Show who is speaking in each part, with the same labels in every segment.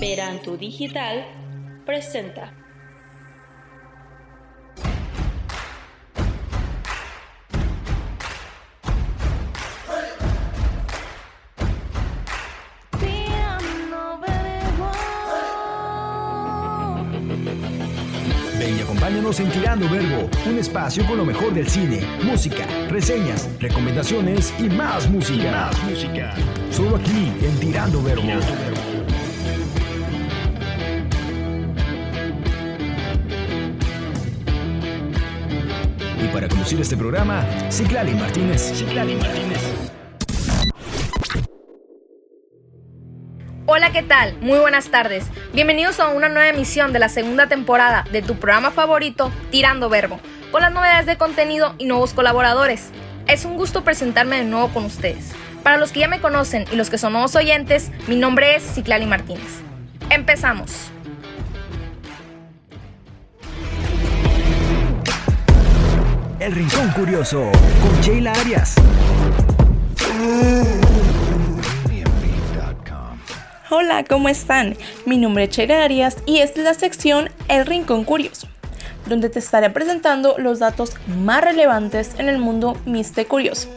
Speaker 1: Perantu Digital presenta.
Speaker 2: Ven y acompáñanos en Tirando Verbo, un espacio con lo mejor del cine, música, reseñas, recomendaciones y más música. más música. Solo aquí en Tirando Verbo. Este programa, Ciclali Martínez. Ciclali Martínez.
Speaker 3: Hola, ¿qué tal? Muy buenas tardes. Bienvenidos a una nueva emisión de la segunda temporada de tu programa favorito, Tirando Verbo, con las novedades de contenido y nuevos colaboradores. Es un gusto presentarme de nuevo con ustedes. Para los que ya me conocen y los que son nuevos oyentes, mi nombre es Ciclali Martínez. Empezamos.
Speaker 2: El Rincón Curioso con Sheila Arias.
Speaker 4: Hola, ¿cómo están? Mi nombre es Sheila Arias y esta es la sección El Rincón Curioso, donde te estaré presentando los datos más relevantes en el mundo Miste Curioso.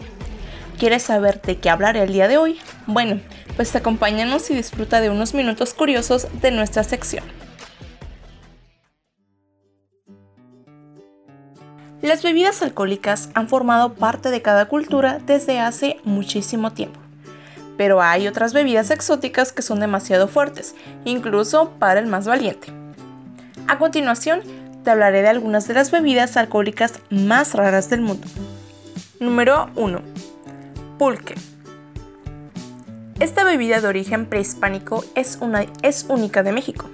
Speaker 4: ¿Quieres saber de qué hablaré el día de hoy? Bueno, pues acompáñanos y disfruta de unos minutos curiosos de nuestra sección. Las bebidas alcohólicas han formado parte de cada cultura desde hace muchísimo tiempo. Pero hay otras bebidas exóticas que son demasiado fuertes, incluso para el más valiente. A continuación, te hablaré de algunas de las bebidas alcohólicas más raras del mundo. Número 1. Pulque. Esta bebida de origen prehispánico es, una, es única de México.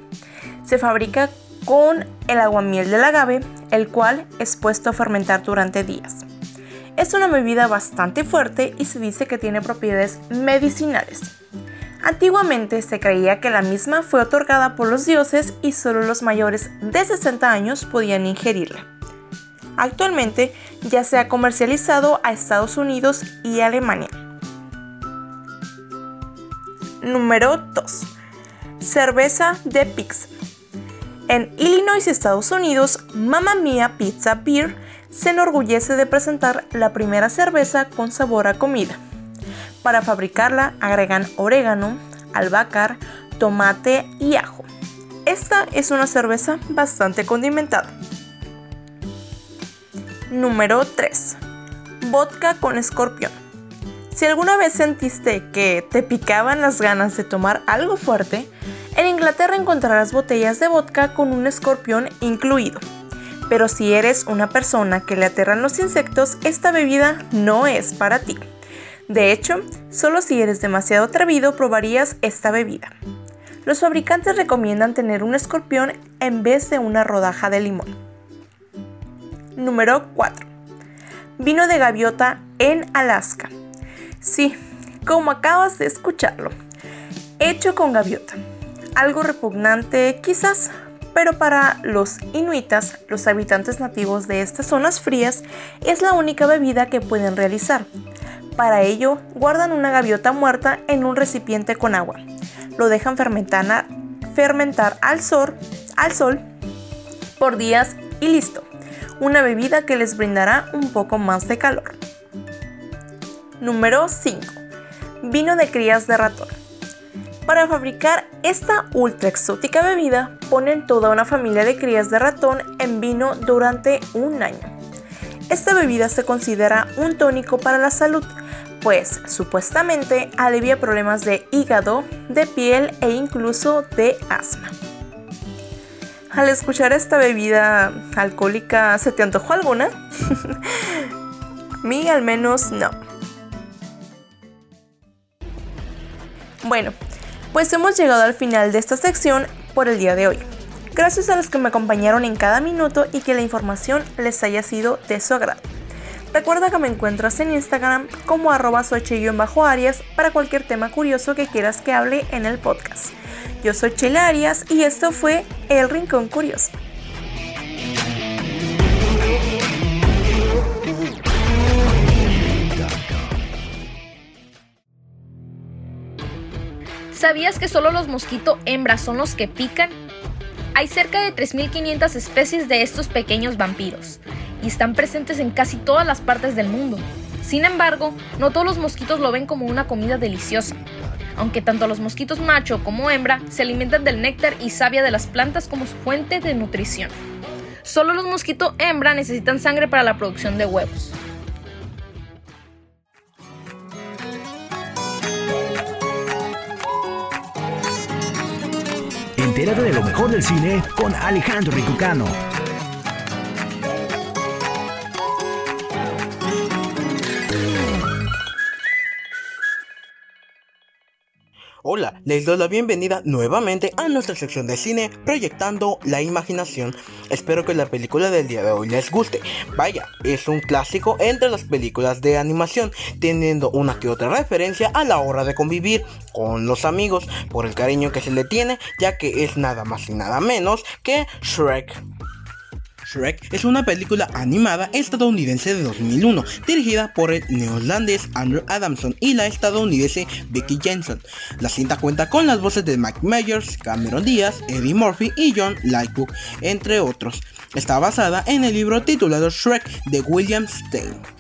Speaker 4: Se fabrica con el aguamiel del agave, el cual es puesto a fermentar durante días. Es una bebida bastante fuerte y se dice que tiene propiedades medicinales. Antiguamente se creía que la misma fue otorgada por los dioses y solo los mayores de 60 años podían ingerirla. Actualmente ya se ha comercializado a Estados Unidos y Alemania. Número 2. Cerveza de Pix. En Illinois, Estados Unidos, Mamma Mia Pizza Beer se enorgullece de presentar la primera cerveza con sabor a comida. Para fabricarla agregan orégano, albahaca, tomate y ajo. Esta es una cerveza bastante condimentada. Número 3. Vodka con escorpión. Si alguna vez sentiste que te picaban las ganas de tomar algo fuerte, en Inglaterra encontrarás botellas de vodka con un escorpión incluido. Pero si eres una persona que le aterran los insectos, esta bebida no es para ti. De hecho, solo si eres demasiado atrevido probarías esta bebida. Los fabricantes recomiendan tener un escorpión en vez de una rodaja de limón. Número 4. Vino de gaviota en Alaska. Sí, como acabas de escucharlo. Hecho con gaviota algo repugnante quizás, pero para los inuitas, los habitantes nativos de estas zonas frías, es la única bebida que pueden realizar. Para ello, guardan una gaviota muerta en un recipiente con agua. Lo dejan fermentar, al, sol, al sol por días y listo. Una bebida que les brindará un poco más de calor. Número 5. Vino de crías de ratón. Para fabricar esta ultra exótica bebida, ponen toda una familia de crías de ratón en vino durante un año. Esta bebida se considera un tónico para la salud, pues supuestamente alivia problemas de hígado, de piel e incluso de asma. Al escuchar esta bebida alcohólica, ¿se te antojó alguna? mí al menos no. Bueno, pues hemos llegado al final de esta sección por el día de hoy. Gracias a los que me acompañaron en cada minuto y que la información les haya sido de su agrado. Recuerda que me encuentras en Instagram como arroba bajo arias para cualquier tema curioso que quieras que hable en el podcast. Yo soy Chela Arias y esto fue El Rincón Curioso.
Speaker 3: ¿Sabías que solo los mosquitos hembras son los que pican? Hay cerca de 3.500 especies de estos pequeños vampiros y están presentes en casi todas las partes del mundo. Sin embargo, no todos los mosquitos lo ven como una comida deliciosa, aunque tanto los mosquitos macho como hembra se alimentan del néctar y savia de las plantas como su fuente de nutrición. Solo los mosquitos hembra necesitan sangre para la producción de huevos.
Speaker 2: De lo mejor del cine con Alejandro Ricucano.
Speaker 5: Les doy la bienvenida nuevamente a nuestra sección de cine proyectando la imaginación. Espero que la película del día de hoy les guste. Vaya, es un clásico entre las películas de animación, teniendo una que otra referencia a la hora de convivir con los amigos por el cariño que se le tiene, ya que es nada más y nada menos que Shrek. Shrek es una película animada estadounidense de 2001, dirigida por el neozelandés Andrew Adamson y la estadounidense Vicky Jensen. La cinta cuenta con las voces de Mike Myers, Cameron Diaz, Eddie Murphy y John Lightbook, entre otros. Está basada en el libro titulado Shrek de William Stein.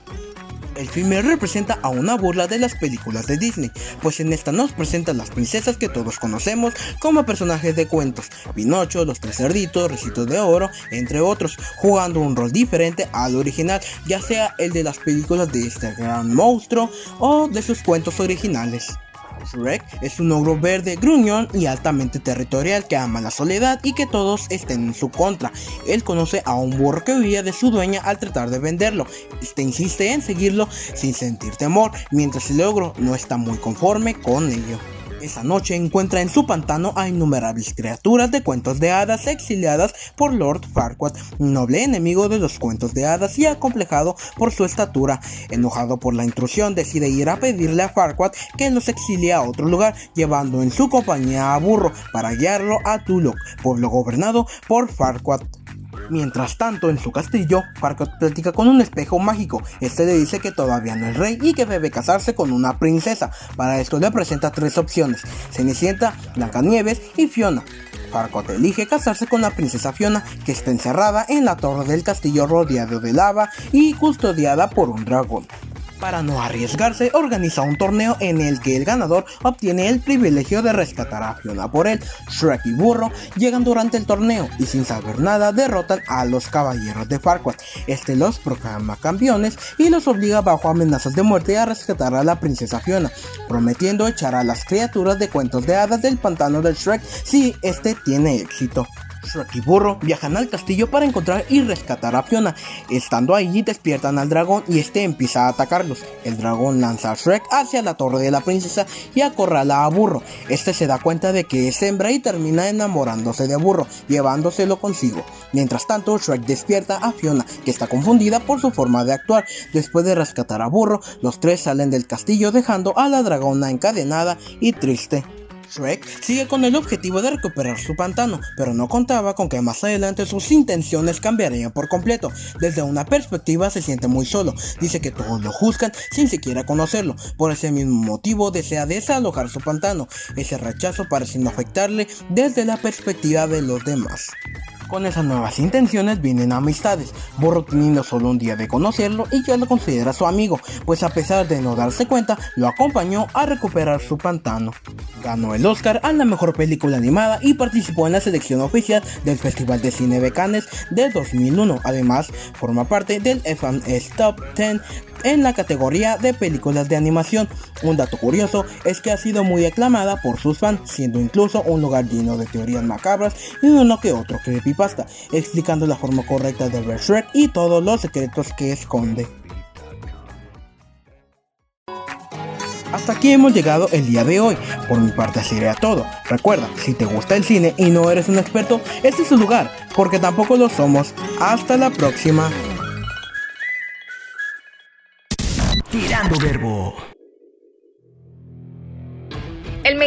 Speaker 5: El filme representa a una burla de las películas de Disney, pues en esta nos presentan las princesas que todos conocemos como personajes de cuentos, Pinocho, Los Tres Cerditos, Recitos de Oro, entre otros, jugando un rol diferente al original, ya sea el de las películas de este gran monstruo o de sus cuentos originales. Shrek es un ogro verde, gruñón y altamente territorial que ama la soledad y que todos estén en su contra. Él conoce a un burro que huía de su dueña al tratar de venderlo. Este insiste en seguirlo sin sentir temor, mientras el ogro no está muy conforme con ello. Esa noche encuentra en su pantano a innumerables criaturas de cuentos de hadas exiliadas por Lord Farquaad, noble enemigo de los cuentos de hadas y acomplejado por su estatura. Enojado por la intrusión, decide ir a pedirle a Farquaad que los exilie a otro lugar, llevando en su compañía a Burro para guiarlo a Tulok, pueblo gobernado por Farquaad. Mientras tanto, en su castillo, Farquaad platica con un espejo mágico. Este le dice que todavía no es rey y que debe casarse con una princesa. Para esto le presenta tres opciones: Cenicienta, Blancanieves y Fiona. Farquaad elige casarse con la princesa Fiona, que está encerrada en la torre del castillo rodeado de lava y custodiada por un dragón. Para no arriesgarse, organiza un torneo en el que el ganador obtiene el privilegio de rescatar a Fiona por él. Shrek y Burro llegan durante el torneo y sin saber nada derrotan a los caballeros de Farquaad. Este los proclama campeones y los obliga bajo amenazas de muerte a rescatar a la princesa Fiona, prometiendo echar a las criaturas de cuentos de hadas del pantano del Shrek si este tiene éxito. Shrek y Burro viajan al castillo para encontrar y rescatar a Fiona. Estando allí despiertan al dragón y este empieza a atacarlos. El dragón lanza a Shrek hacia la torre de la princesa y acorrala a Burro. Este se da cuenta de que es hembra y termina enamorándose de Burro, llevándoselo consigo. Mientras tanto, Shrek despierta a Fiona, que está confundida por su forma de actuar. Después de rescatar a Burro, los tres salen del castillo dejando a la dragona encadenada y triste. Shrek sigue con el objetivo de recuperar su pantano, pero no contaba con que más adelante sus intenciones cambiarían por completo. Desde una perspectiva se siente muy solo, dice que todos lo juzgan sin siquiera conocerlo, por ese mismo motivo desea desalojar su pantano. Ese rechazo parece afectarle desde la perspectiva de los demás. Con esas nuevas intenciones vienen amistades, Burro teniendo solo un día de conocerlo y ya lo considera su amigo, pues a pesar de no darse cuenta, lo acompañó a recuperar su pantano. Ganó el Oscar a la mejor película animada y participó en la selección oficial del Festival de Cine de Cannes de 2001. Además, forma parte del FNS Top 10 en la categoría de películas de animación. Un dato curioso es que ha sido muy aclamada por sus fans, siendo incluso un lugar lleno de teorías macabras y uno que otro creepypasta, explicando la forma correcta de ver Shrek y todos los secretos que esconde. Hasta aquí hemos llegado el día de hoy. Por mi parte sería todo. Recuerda, si te gusta el cine y no eres un experto, este es su lugar, porque tampoco lo somos. Hasta la próxima.
Speaker 2: Tirando Verbo.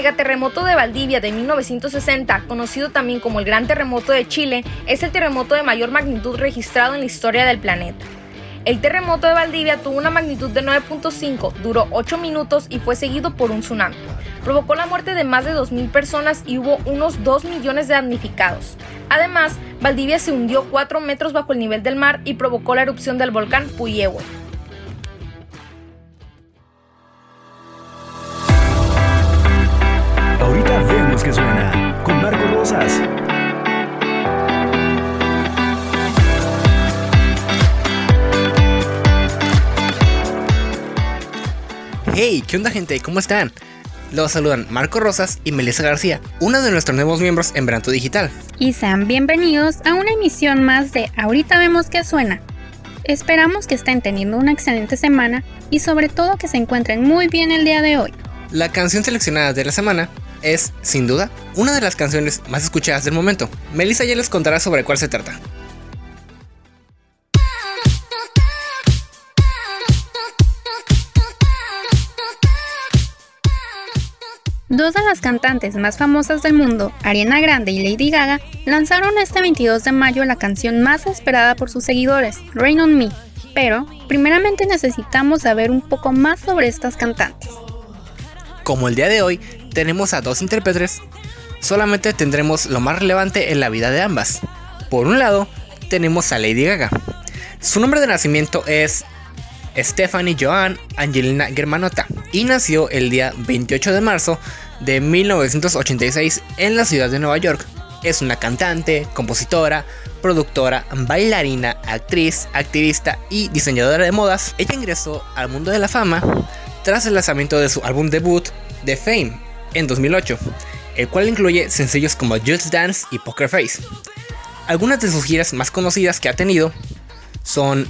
Speaker 3: Megaterremoto de Valdivia de 1960, conocido también como el Gran Terremoto de Chile, es el terremoto de mayor magnitud registrado en la historia del planeta. El terremoto de Valdivia tuvo una magnitud de 9.5, duró 8 minutos y fue seguido por un tsunami. Provocó la muerte de más de 2.000 personas y hubo unos 2 millones de damnificados. Además, Valdivia se hundió 4 metros bajo el nivel del mar y provocó la erupción del volcán Puyehue.
Speaker 6: Que suena con Marco Rosas.
Speaker 7: Hey, ¿qué onda gente? ¿Cómo están? Los saludan Marco Rosas y Melissa García, uno de nuestros nuevos miembros en Branto Digital.
Speaker 8: Y sean bienvenidos a una emisión más de Ahorita vemos que suena. Esperamos que estén teniendo una excelente semana y sobre todo que se encuentren muy bien el día de hoy.
Speaker 7: La canción seleccionada de la semana es, sin duda, una de las canciones más escuchadas del momento. Melissa ya les contará sobre cuál se trata.
Speaker 8: Dos de las cantantes más famosas del mundo, Ariana Grande y Lady Gaga, lanzaron este 22 de mayo la canción más esperada por sus seguidores, Rain on Me. Pero, primeramente necesitamos saber un poco más sobre estas cantantes.
Speaker 7: Como el día de hoy tenemos a dos intérpretes, solamente tendremos lo más relevante en la vida de ambas. Por un lado, tenemos a Lady Gaga. Su nombre de nacimiento es Stephanie Joan Angelina Germanota y nació el día 28 de marzo de 1986 en la ciudad de Nueva York. Es una cantante, compositora, productora, bailarina, actriz, activista y diseñadora de modas. Ella ingresó al mundo de la fama tras el lanzamiento de su álbum debut, The Fame, en 2008, el cual incluye sencillos como Just Dance y Poker Face. Algunas de sus giras más conocidas que ha tenido son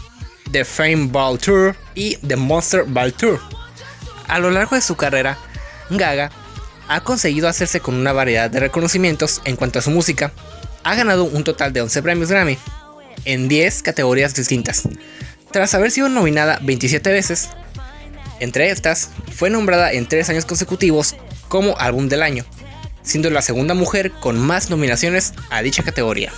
Speaker 7: The Fame Ball Tour y The Monster Ball Tour. A lo largo de su carrera, Gaga ha conseguido hacerse con una variedad de reconocimientos en cuanto a su música. Ha ganado un total de 11 premios Grammy en 10 categorías distintas. Tras haber sido nominada 27 veces, entre estas, fue nombrada en 3 años consecutivos como álbum del año, siendo la segunda mujer con más nominaciones a dicha categoría.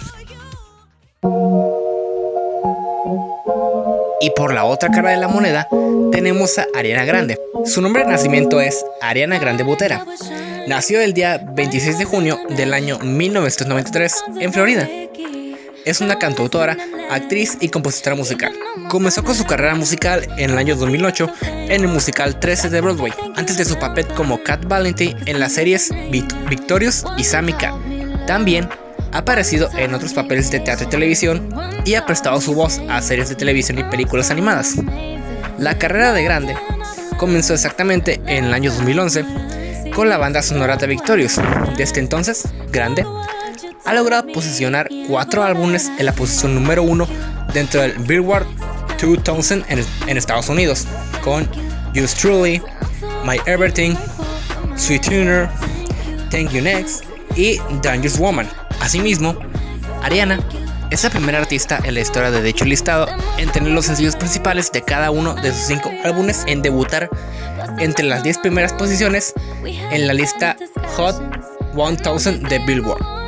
Speaker 7: Y por la otra cara de la moneda tenemos a Ariana Grande. Su nombre de nacimiento es Ariana Grande Botera. Nació el día 26 de junio del año 1993 en Florida. Es una cantautora, actriz y compositora musical. Comenzó con su carrera musical en el año 2008 en el musical 13 de Broadway, antes de su papel como Cat Valentine en las series Victorious y Sammy Cat. También ha aparecido en otros papeles de teatro y televisión y ha prestado su voz a series de televisión y películas animadas. La carrera de Grande comenzó exactamente en el año 2011 con la banda sonora de Victorious. Desde entonces, Grande ha logrado posicionar cuatro álbumes en la posición número uno dentro del Billboard 2000 en, Estados Unidos, con Just Truly, My Everything, Sweet Tuner, Thank You Next y Dangerous Woman. Asimismo, Ariana es la primera artista en la historia de dicho listado en tener los sencillos principales de cada uno de sus cinco álbumes en debutar entre las 10 primeras posiciones en la lista Hot 1000 de Billboard.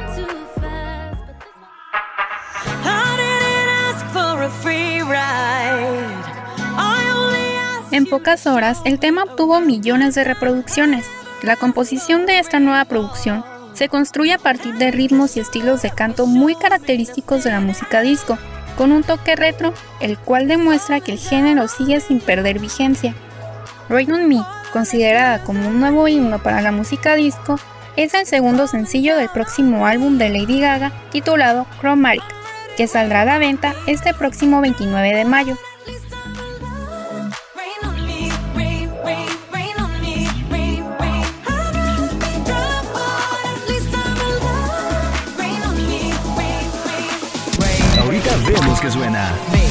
Speaker 8: Pocas horas, el tema obtuvo millones de reproducciones. La composición de esta nueva producción se construye a partir de ritmos y estilos de canto muy característicos de la música disco, con un toque retro, el cual demuestra que el género sigue sin perder vigencia. Rain on Me, considerada como un nuevo himno para la música disco, es el segundo sencillo del próximo álbum de Lady Gaga titulado Chromatic, que saldrá a la venta este próximo 29 de mayo.
Speaker 6: Que suena.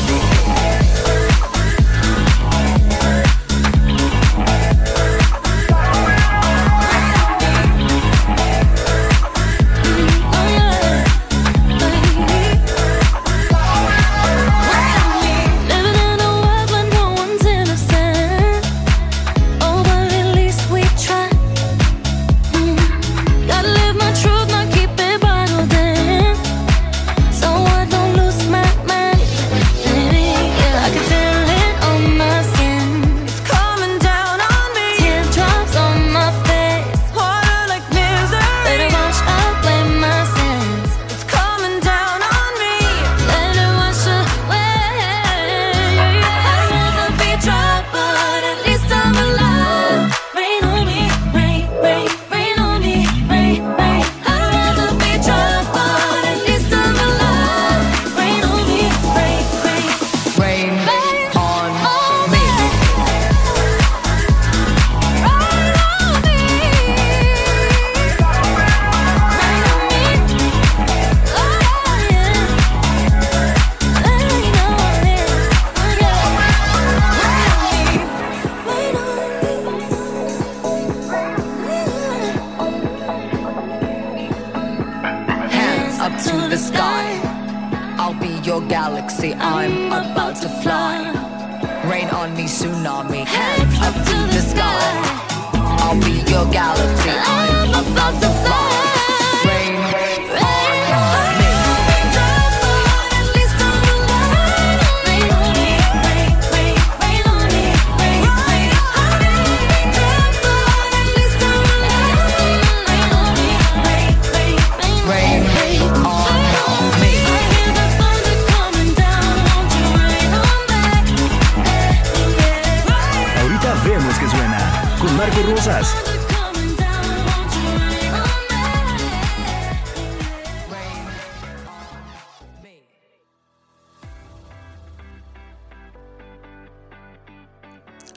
Speaker 6: galaxy.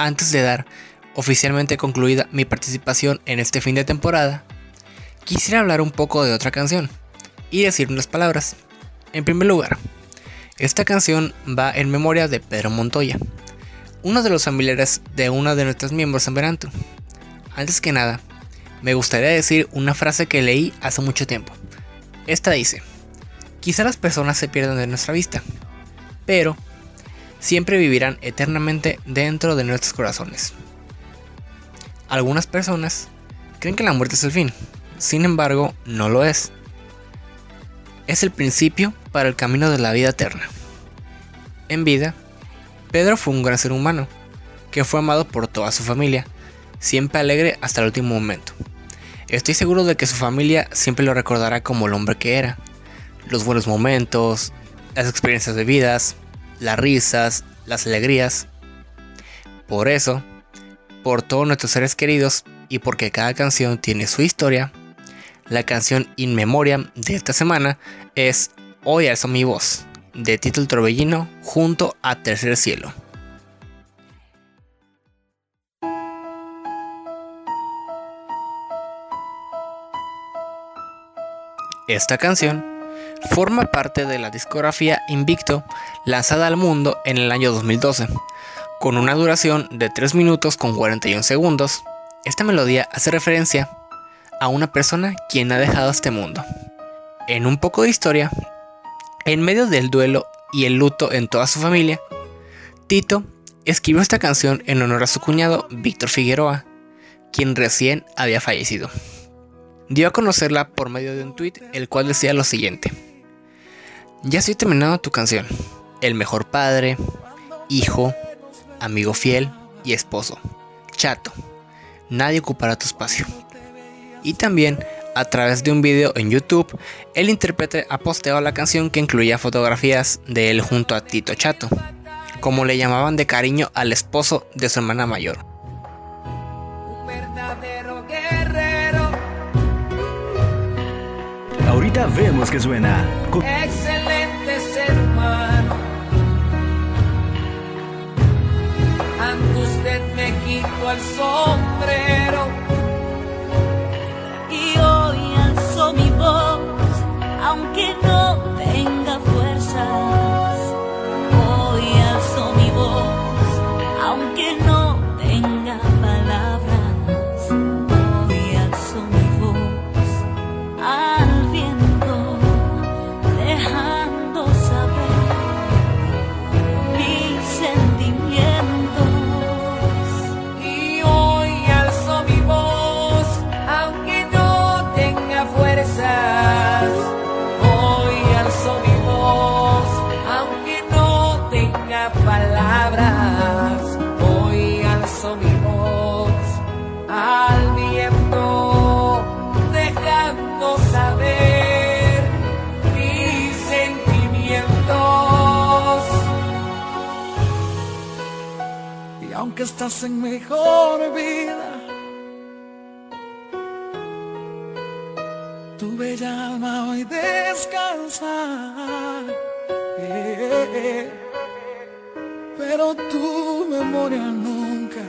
Speaker 7: Antes de dar oficialmente concluida mi participación en este fin de temporada, quisiera hablar un poco de otra canción y decir unas palabras. En primer lugar, esta canción va en memoria de Pedro Montoya, uno de los familiares de una de nuestros miembros en Veranto. Antes que nada, me gustaría decir una frase que leí hace mucho tiempo. Esta dice, quizá las personas se pierdan de nuestra vista, pero siempre vivirán eternamente dentro de nuestros corazones. Algunas personas creen que la muerte es el fin, sin embargo, no lo es. Es el principio para el camino de la vida eterna. En vida, Pedro fue un gran ser humano, que fue amado por toda su familia, siempre alegre hasta el último momento. Estoy seguro de que su familia siempre lo recordará como el hombre que era. Los buenos momentos, las experiencias vividas, las risas, las alegrías. Por eso, por todos nuestros seres queridos y porque cada canción tiene su historia, la canción In Memoriam de esta semana es Hoy alzo mi voz, de Tito el Torbellino junto a Tercer Cielo. Esta canción forma parte de la discografía Invicto lanzada al mundo en el año 2012. Con una duración de 3 minutos con 41 segundos, esta melodía hace referencia a una persona quien ha dejado este mundo. En un poco de historia, en medio del duelo y el luto en toda su familia, Tito escribió esta canción en honor a su cuñado Víctor Figueroa, quien recién había fallecido. Dio a conocerla por medio de un tweet el cual decía lo siguiente. Ya estoy terminando tu canción. El mejor padre, hijo, amigo fiel y esposo. Chato. Nadie ocupará tu espacio. Y también, a través de un video en YouTube, el intérprete ha posteado la canción que incluía fotografías de él junto a Tito Chato, como le llamaban de cariño al esposo de su hermana mayor.
Speaker 2: Ahorita vemos que suena con
Speaker 9: quito el sombrero
Speaker 10: y hoy alzo mi voz, aunque no Aunque
Speaker 9: estás en mejor vida, tu bella alma hoy descansa. Pero tu memoria nunca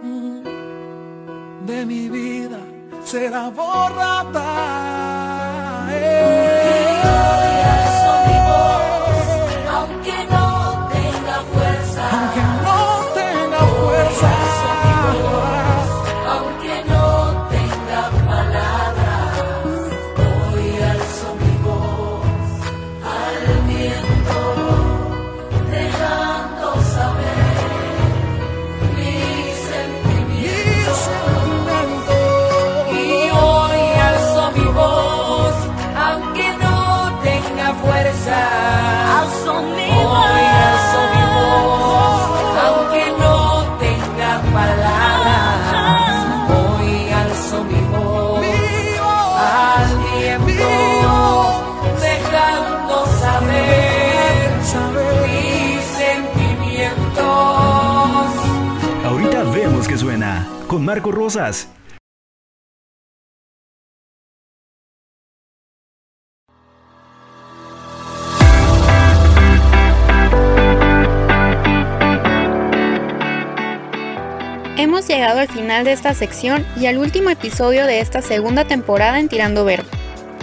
Speaker 9: mm, de mi vida será borrada.
Speaker 2: Marco Rosas.
Speaker 8: Hemos llegado al final de esta sección y al último episodio de esta segunda temporada en Tirando Verbo.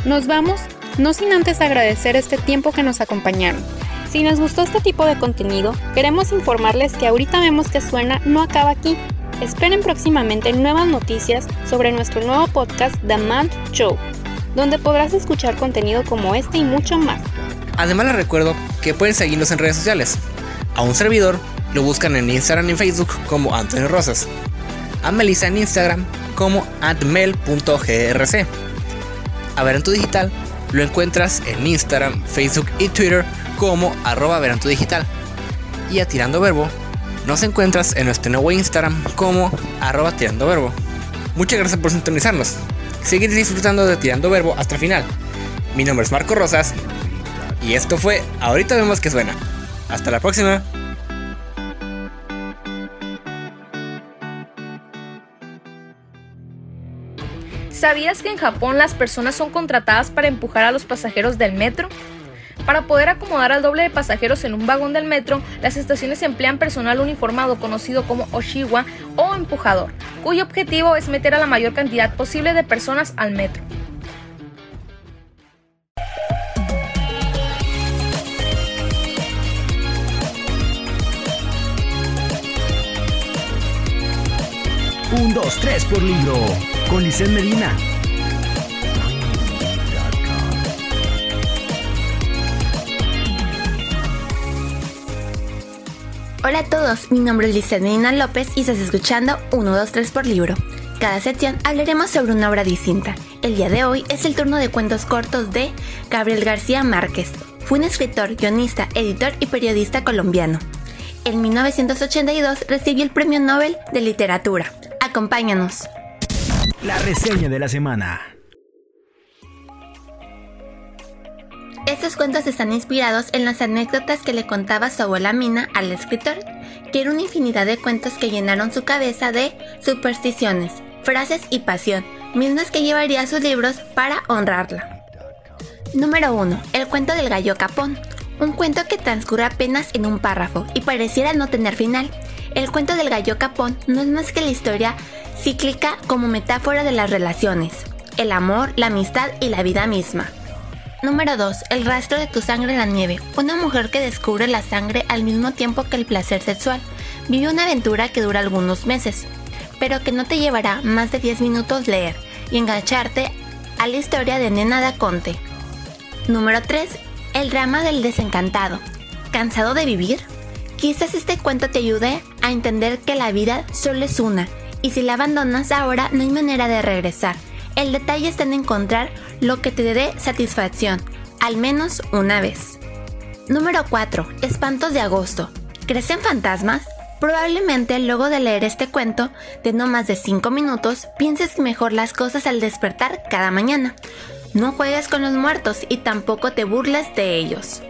Speaker 8: Nos vamos, no sin antes agradecer este tiempo que nos acompañaron. Si nos gustó este tipo de contenido, queremos informarles que ahorita vemos que suena no acaba aquí. Esperen próximamente nuevas noticias sobre nuestro nuevo podcast The Man Show, donde podrás escuchar contenido como este y mucho más.
Speaker 7: Además les recuerdo que pueden seguirnos en redes sociales. A un servidor lo buscan en Instagram y Facebook como Antonio Rosas. A Melissa en Instagram como antmel.grc. A Verantu Digital lo encuentras en Instagram, Facebook y Twitter como arroba Verantu Digital. Y a Tirando Verbo nos encuentras en nuestro nuevo Instagram como arroba Tirando Verbo. Muchas gracias por sintonizarnos. Seguir disfrutando de Tirando Verbo hasta el final. Mi nombre es Marco Rosas y esto fue Ahorita vemos que suena. Hasta la próxima.
Speaker 3: ¿Sabías que en Japón las personas son contratadas para empujar a los pasajeros del metro? Para poder acomodar al doble de pasajeros en un vagón del metro, las estaciones emplean personal uniformado conocido como Oshiwa o empujador, cuyo objetivo es meter a la mayor cantidad posible de personas al metro.
Speaker 2: Un, dos, tres por libro. Con Lisset Medina.
Speaker 11: Hola a todos, mi nombre es Lizeth Medina López y estás escuchando 1, 2, 3 por libro. Cada sección hablaremos sobre una obra distinta. El día de hoy es el turno de cuentos cortos de Gabriel García Márquez. Fue un escritor, guionista, editor y periodista colombiano. En 1982 recibió el Premio Nobel de Literatura. Acompáñanos.
Speaker 2: La reseña de la semana.
Speaker 11: Estos cuentos están inspirados en las anécdotas que le contaba su abuela Mina al escritor, que era una infinidad de cuentos que llenaron su cabeza de supersticiones, frases y pasión, mismas que llevaría a sus libros para honrarla. Número 1. El cuento del gallo capón. Un cuento que transcurre apenas en un párrafo y pareciera no tener final. El cuento del gallo capón no es más que la historia cíclica como metáfora de las relaciones, el amor, la amistad y la vida misma. Número 2. El rastro de tu sangre en la nieve. Una mujer que descubre la sangre al mismo tiempo que el placer sexual. Vive una aventura que dura algunos meses, pero que no te llevará más de 10 minutos leer y engancharte a la historia de Nena da Conte. Número 3. El drama del desencantado. ¿Cansado de vivir? Quizás este cuento te ayude a entender que la vida solo es una y si la abandonas ahora no hay manera de regresar. El detalle está en encontrar lo que te dé satisfacción, al menos una vez. Número 4. Espantos de agosto. ¿Crecen fantasmas? Probablemente luego de leer este cuento de no más de 5 minutos pienses mejor las cosas al despertar cada mañana. No juegues con los muertos y tampoco te burles de ellos.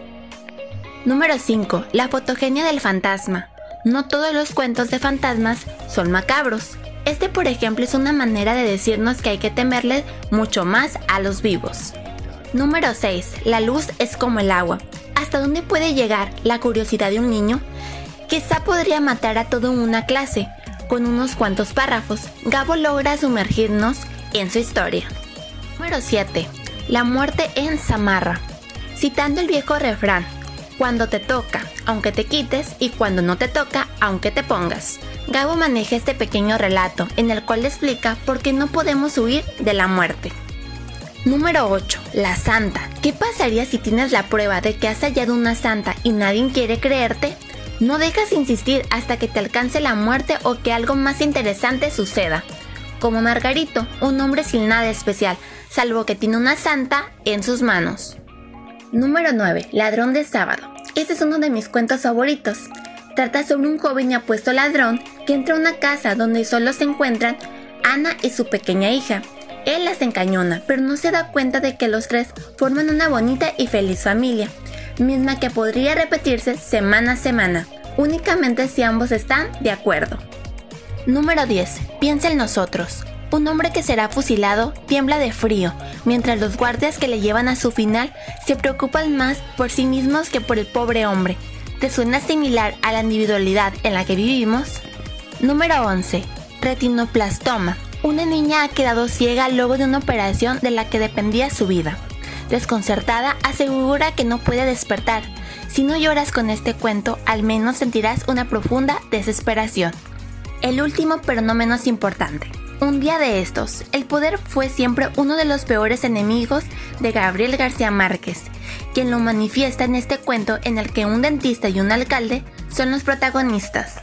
Speaker 11: Número 5. La fotogenia del fantasma. No todos los cuentos de fantasmas son macabros. Este, por ejemplo, es una manera de decirnos que hay que temerle mucho más a los vivos. Número 6. La luz es como el agua. ¿Hasta dónde puede llegar la curiosidad de un niño? Quizá podría matar a toda una clase. Con unos cuantos párrafos, Gabo logra sumergirnos en su historia. Número 7. La muerte en Samarra. Citando el viejo refrán, cuando te toca, aunque te quites, y cuando no te toca, aunque te pongas. Gabo maneja este pequeño relato en el cual explica por qué no podemos huir de la muerte. Número 8. La santa. ¿Qué pasaría si tienes la prueba de que has hallado una santa y nadie quiere creerte? No dejas insistir hasta que te alcance la muerte o que algo más interesante suceda. Como Margarito, un hombre sin nada especial, salvo que tiene una santa en sus manos. Número 9. Ladrón de sábado. Este es uno de mis cuentos favoritos. Trata sobre un joven y apuesto ladrón que entra a una casa donde solo se encuentran Ana y su pequeña hija. Él las encañona, pero no se da cuenta de que los tres forman una bonita y feliz familia, misma que podría repetirse semana a semana, únicamente si ambos están de acuerdo. Número 10. Piensa en nosotros. Un hombre que será fusilado tiembla de frío, mientras los guardias que le llevan a su final se preocupan más por sí mismos que por el pobre hombre. ¿Te suena similar a la individualidad en la que vivimos? Número 11. Retinoplastoma. Una niña ha quedado ciega luego de una operación de la que dependía su vida. Desconcertada, asegura que no puede despertar. Si no lloras con este cuento, al menos sentirás una profunda desesperación. El último, pero no menos importante. Un día de estos, el poder fue siempre uno de los peores enemigos de Gabriel García Márquez, quien lo manifiesta en este cuento en el que un dentista y un alcalde son los protagonistas.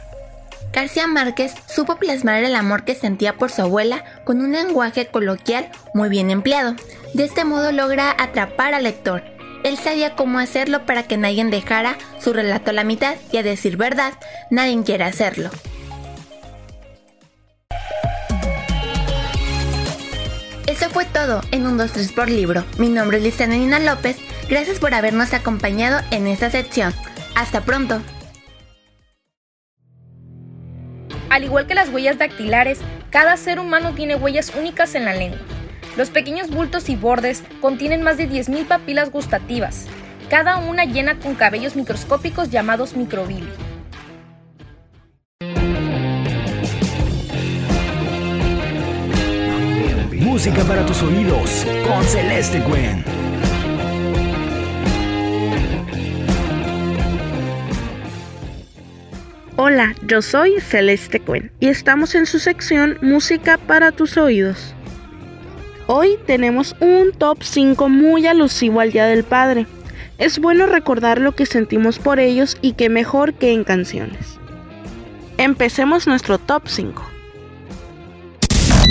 Speaker 11: García Márquez supo plasmar el amor que sentía por su abuela con un lenguaje coloquial muy bien empleado. De este modo logra atrapar al lector. Él sabía cómo hacerlo para que nadie dejara su relato a la mitad y a decir verdad, nadie quiere hacerlo. Todo en un 2-3 por libro. Mi nombre es Lizana Nina López. Gracias por habernos acompañado en esta sección. Hasta pronto.
Speaker 3: Al igual que las huellas dactilares, cada ser humano tiene huellas únicas en la lengua. Los pequeños bultos y bordes contienen más de 10.000 papilas gustativas, cada una llena con cabellos microscópicos llamados microvilli.
Speaker 2: Música para tus oídos con Celeste Gwen.
Speaker 12: Hola, yo soy Celeste Cuen y estamos en su sección Música para tus oídos. Hoy tenemos un top 5 muy alusivo al Día del Padre. Es bueno recordar lo que sentimos por ellos y que mejor que en canciones. Empecemos nuestro top 5.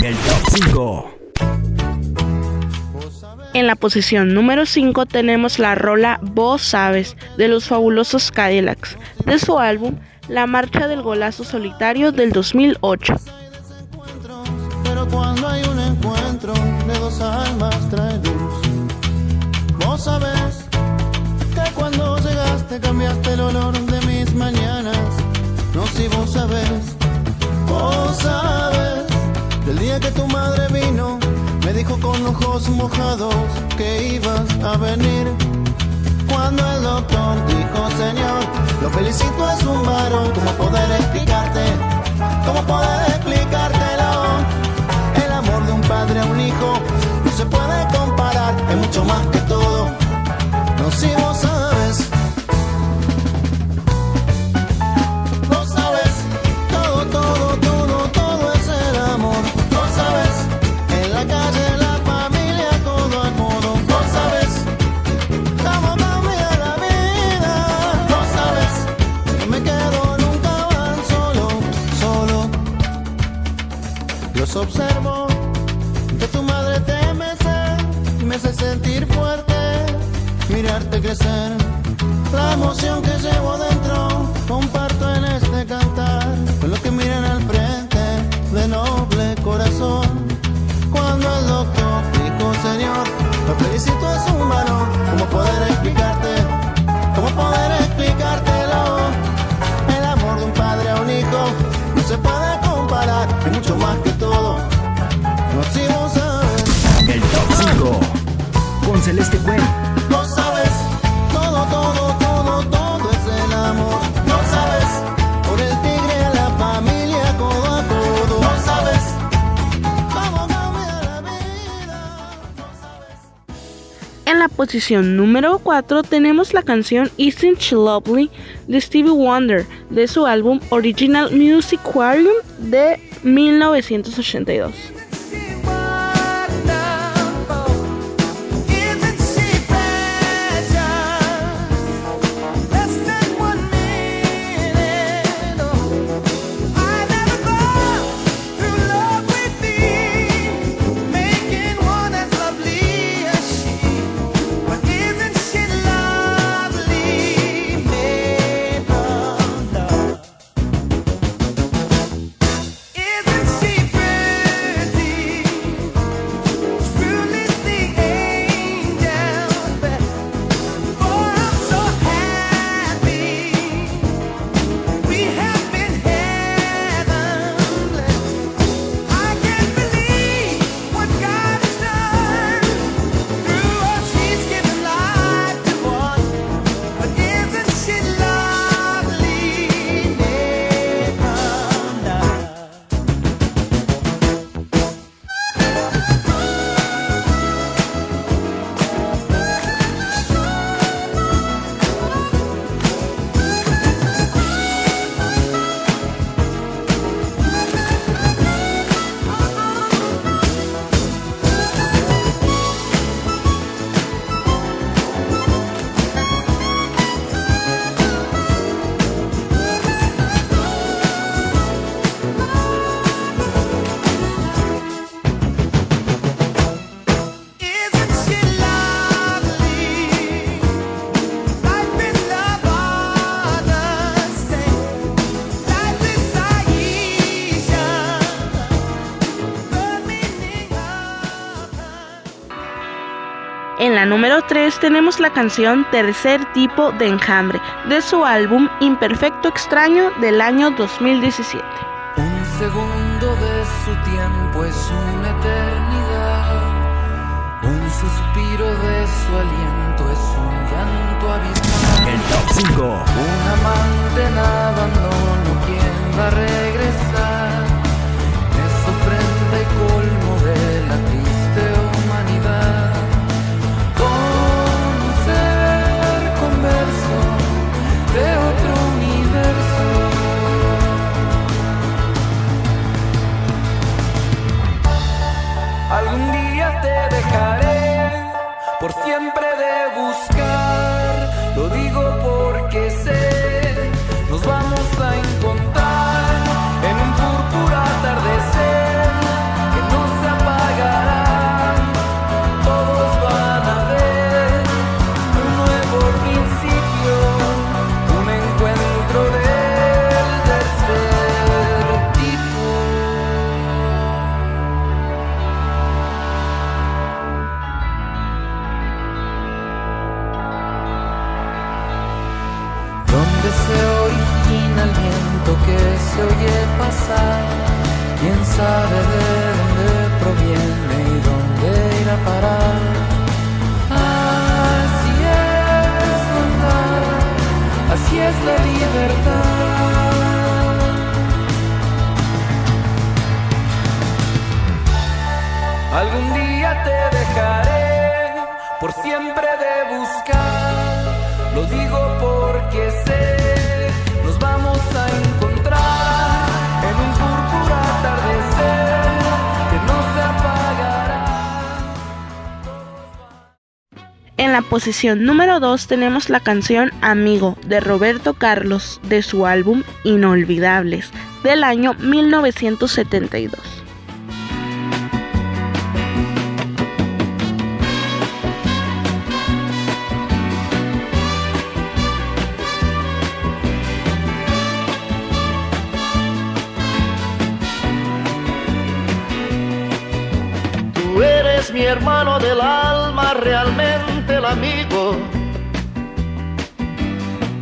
Speaker 2: El top 5.
Speaker 12: En la posición número 5 tenemos la rola Vos Sabes de los fabulosos Cadillacs de su álbum La Marcha del Golazo Solitario del 2008.
Speaker 13: Pero cuando hay un encuentro de dos almas trae luz. Vos sabes que cuando llegaste cambiaste el olor de mis mañanas. No si vos sabes, vos sabes del día que tu madre vino. Me dijo con ojos mojados que ibas a venir. Cuando el doctor dijo, Señor, lo felicito, es un varón. ¿Cómo poder explicarte? ¿Cómo poder explicártelo? El amor de un padre a un hijo no se puede comparar, es mucho más que En la
Speaker 12: posición número 4 tenemos la canción Isn't She Lovely de Stevie Wonder de su álbum Original Music Aquarium de 1982. Número 3 tenemos la canción Tercer tipo de enjambre de su álbum Imperfecto Extraño del año 2017.
Speaker 14: Un segundo de su tiempo es una eternidad. Un suspiro de su aliento es un llanto abismal.
Speaker 2: El top 5.
Speaker 14: Un amante en abandono, ¿quién va a regresar? Siempre En la
Speaker 12: posición número 2 tenemos la canción Amigo de Roberto Carlos de su álbum Inolvidables del año 1972.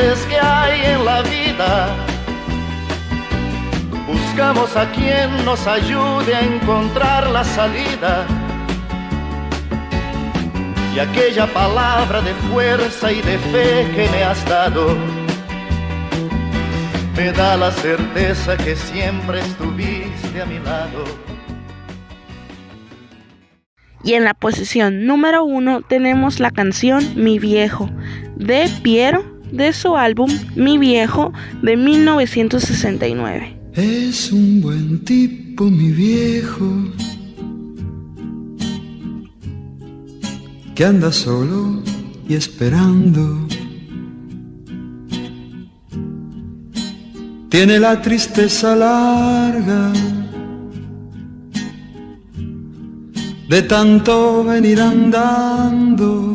Speaker 15: Que hay en la vida, buscamos a quien nos ayude a encontrar la salida. Y aquella palabra de fuerza y de fe que me has dado, me da la certeza que siempre estuviste a mi lado.
Speaker 12: Y en la posición número 1 tenemos la canción Mi Viejo de Piero de su álbum Mi Viejo de 1969.
Speaker 16: Es un buen tipo, mi viejo, que anda solo y esperando. Tiene la tristeza larga de tanto venir andando.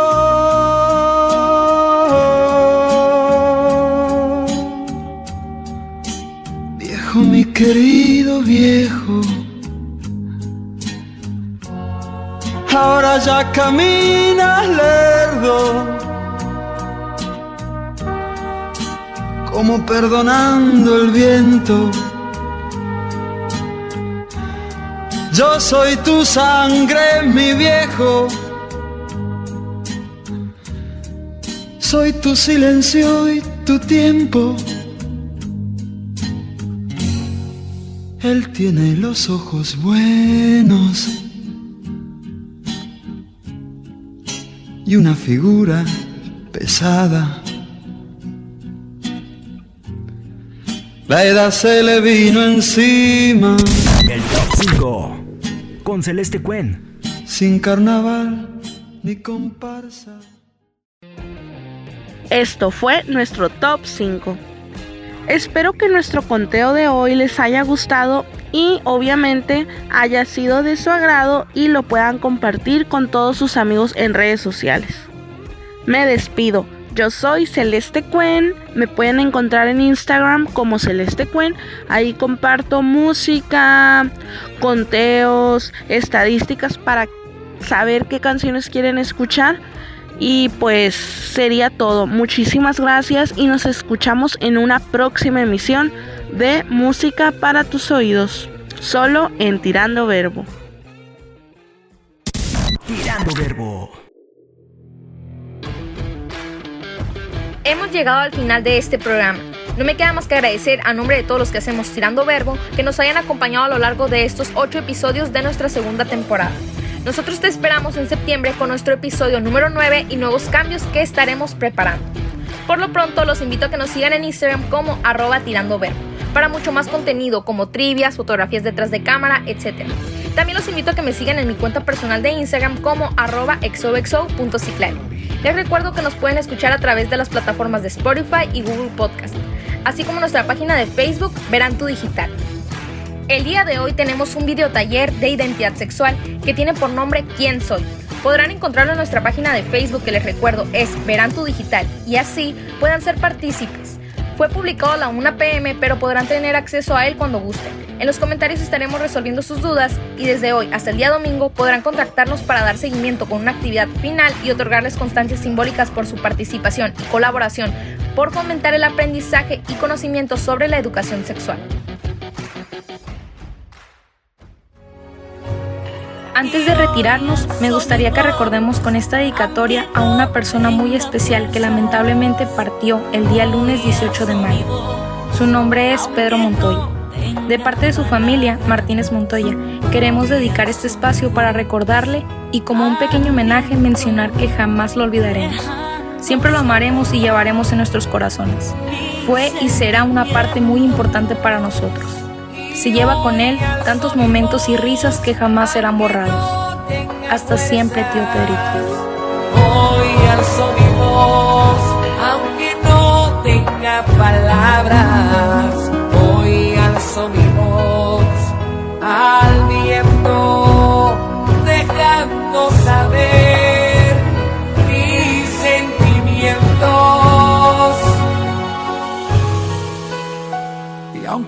Speaker 16: Querido viejo. Ahora ya caminas lerdo, como perdonando el viento. Yo soy tu sangre, mi viejo. Soy tu silencio y tu tiempo. Él tiene los ojos buenos y una figura pesada. La edad se le vino encima.
Speaker 2: El top 5 con Celeste Cuen.
Speaker 16: Sin carnaval ni comparsa.
Speaker 12: Esto fue nuestro top 5. Espero que nuestro conteo de hoy les haya gustado y obviamente haya sido de su agrado y lo puedan compartir con todos sus amigos en redes sociales. Me despido. Yo soy Celeste Cuen, me pueden encontrar en Instagram como Celeste Cuen, ahí comparto música, conteos, estadísticas para saber qué canciones quieren escuchar y pues sería todo. Muchísimas gracias y nos escuchamos en una próxima emisión de Música para tus oídos, solo en Tirando Verbo.
Speaker 2: Tirando Verbo.
Speaker 3: Hemos llegado al final de este programa. No me queda más que agradecer a nombre de todos los que hacemos Tirando Verbo que nos hayan acompañado a lo largo de estos 8 episodios de nuestra segunda temporada. Nosotros te esperamos en septiembre con nuestro episodio número 9 y nuevos cambios que estaremos preparando. Por lo pronto los invito a que nos sigan en Instagram como arroba tirando verbo para mucho más contenido como trivias, fotografías detrás de cámara, etc. También los invito a que me sigan en mi cuenta personal de Instagram como arroba. Les recuerdo que nos pueden escuchar a través de las plataformas de Spotify y Google Podcast, así como nuestra página de Facebook Verán Tu Digital. El día de hoy tenemos un video taller de identidad sexual que tiene por nombre ¿Quién soy? Podrán encontrarlo en nuestra página de Facebook que les recuerdo es Verán Tu Digital y así puedan ser partícipes. Fue publicado a la 1 pm pero podrán tener acceso a él cuando gusten. En los comentarios estaremos resolviendo sus dudas y desde hoy hasta el día domingo podrán contactarnos para dar seguimiento con una actividad final y otorgarles constancias simbólicas por su participación y colaboración por fomentar el aprendizaje y conocimiento sobre la educación sexual. Antes de retirarnos, me gustaría que recordemos con esta dedicatoria a una persona muy especial que lamentablemente partió el día lunes 18 de mayo. Su nombre es Pedro Montoya. De parte de su familia, Martínez Montoya, queremos dedicar este espacio para recordarle y como un pequeño homenaje mencionar que jamás lo olvidaremos. Siempre lo amaremos y llevaremos en nuestros corazones. Fue y será una parte muy importante para nosotros. Se lleva con él tantos momentos y risas que jamás serán borrados. Hasta siempre, tío Pedrito.
Speaker 10: Hoy alzo mi voz, aunque no tenga palabras.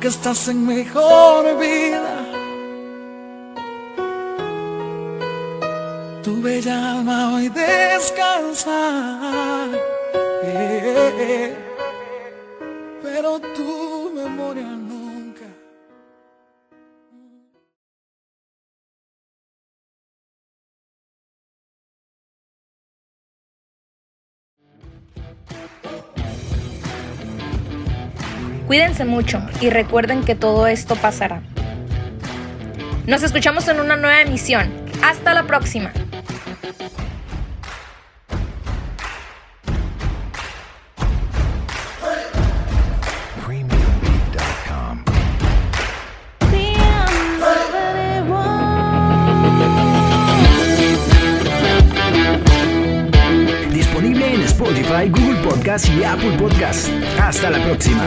Speaker 16: Aunque estás en mejor vida, tu bella alma hoy descansa. Eh, eh, Pero tu memoria nunca.
Speaker 3: Cuídense mucho y recuerden que todo esto pasará. Nos escuchamos en una nueva emisión. Hasta la próxima.
Speaker 2: Y Apple Podcast. Hasta la próxima.